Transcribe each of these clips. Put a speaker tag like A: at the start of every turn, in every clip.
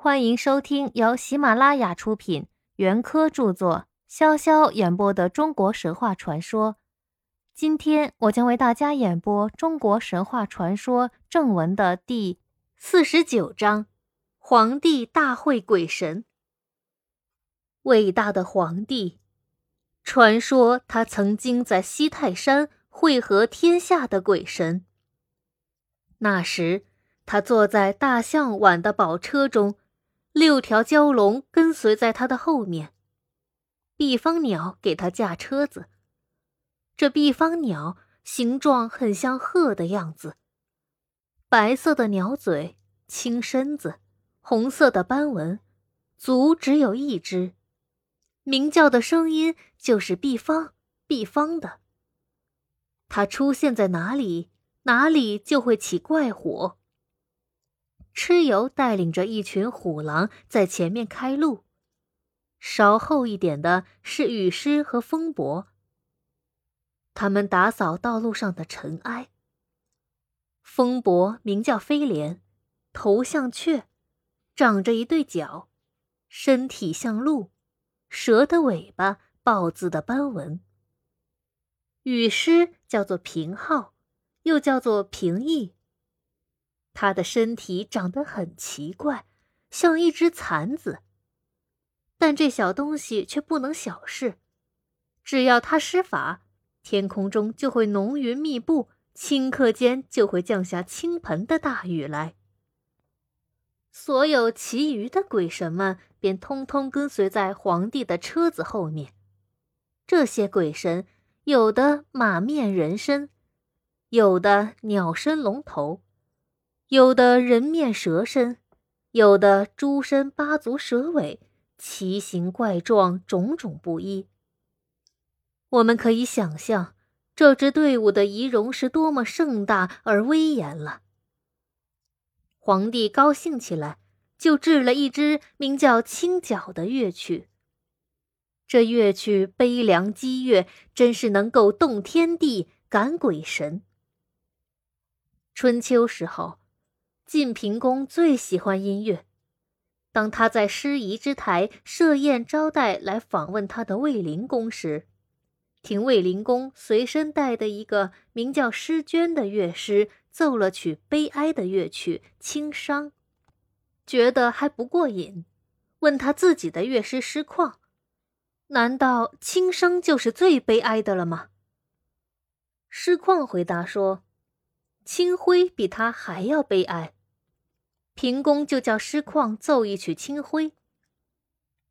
A: 欢迎收听由喜马拉雅出品、袁科著作、潇潇演播的中国神话传说。今天我将为大家演播中国神话传说正文的第四十九章：皇帝大会鬼神。伟大的皇帝，传说他曾经在西泰山会合天下的鬼神。那时，他坐在大象挽的宝车中，六条蛟龙跟随在他的后面。毕方鸟给他驾车子。这毕方鸟形状很像鹤的样子，白色的鸟嘴，青身子，红色的斑纹，足只有一只。鸣叫的声音就是毕方，毕方的。它出现在哪里？哪里就会起怪火。蚩尤带领着一群虎狼在前面开路，稍后一点的是雨师和风伯。他们打扫道路上的尘埃。风伯名叫飞廉，头像雀，长着一对角，身体像鹿，蛇的尾巴，豹子的斑纹。雨师叫做平浩。又叫做平易。他的身体长得很奇怪，像一只蚕子。但这小东西却不能小视，只要他施法，天空中就会浓云密布，顷刻间就会降下倾盆的大雨来。所有其余的鬼神们便通通跟随在皇帝的车子后面。这些鬼神有的马面人身。有的鸟身龙头，有的人面蛇身，有的猪身八足蛇尾，奇形怪状，种种不一。我们可以想象这支队伍的仪容是多么盛大而威严了。皇帝高兴起来，就制了一支名叫清角的乐曲。这乐曲悲凉激越，真是能够动天地，感鬼神。春秋时候，晋平公最喜欢音乐。当他在师夷之台设宴招待来访问他的卫灵公时，听卫灵公随身带的一个名叫诗娟的乐师奏了曲悲哀的乐曲《轻伤》，觉得还不过瘾，问他自己的乐师师旷：“难道《轻声》就是最悲哀的了吗？”师旷回答说。清辉比他还要悲哀，平公就叫师旷奏一曲清辉。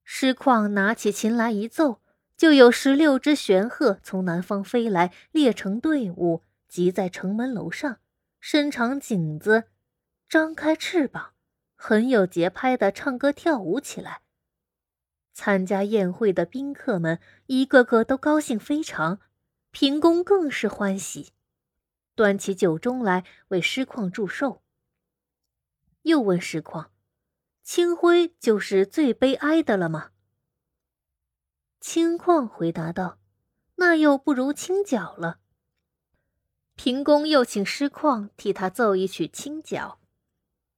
A: 师旷拿起琴来一奏，就有十六只玄鹤从南方飞来，列成队伍，集在城门楼上，伸长颈子，张开翅膀，很有节拍的唱歌跳舞起来。参加宴会的宾客们一个个都高兴非常，平公更是欢喜。端起酒盅来为师旷祝寿。又问师旷：“清辉就是最悲哀的了吗？”清旷回答道：“那又不如清角了。”平公又请师旷替他奏一曲清角，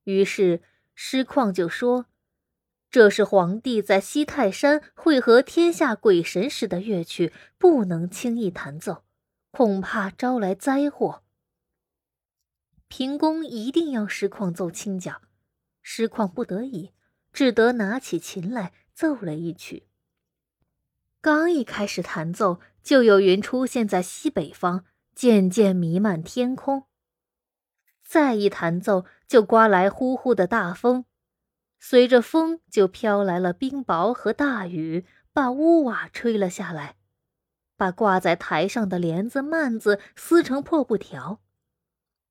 A: 于是师旷就说：“这是皇帝在西泰山会合天下鬼神时的乐曲，不能轻易弹奏，恐怕招来灾祸。”平公一定要师旷奏清角，师旷不得已，只得拿起琴来奏了一曲。刚一开始弹奏，就有云出现在西北方，渐渐弥漫天空。再一弹奏，就刮来呼呼的大风，随着风就飘来了冰雹和大雨，把屋瓦吹了下来，把挂在台上的帘子幔子撕成破布条。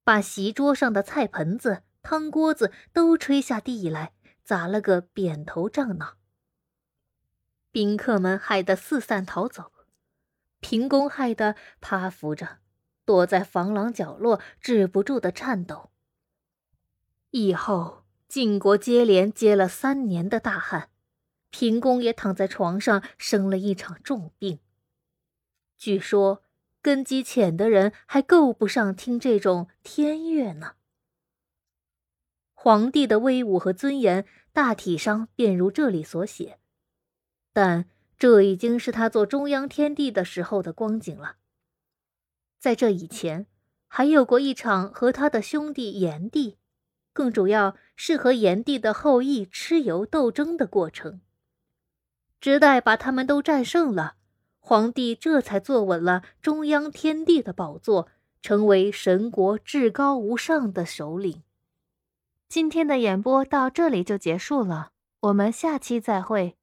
A: 把席桌上的菜盆子、汤锅子都吹下地来，砸了个扁头胀脑。宾客们害得四散逃走，平公害得趴伏着，躲在房廊角落，止不住的颤抖。以后晋国接连接了三年的大旱，平公也躺在床上生了一场重病。据说。根基浅的人还够不上听这种天乐呢。皇帝的威武和尊严大体上便如这里所写，但这已经是他做中央天帝的时候的光景了。在这以前，还有过一场和他的兄弟炎帝，更主要是和炎帝的后裔蚩尤斗争的过程。直待把他们都战胜了，皇帝这才坐稳了中央天地的宝座，成为神国至高无上的首领。今天的演播到这里就结束了，我们下期再会。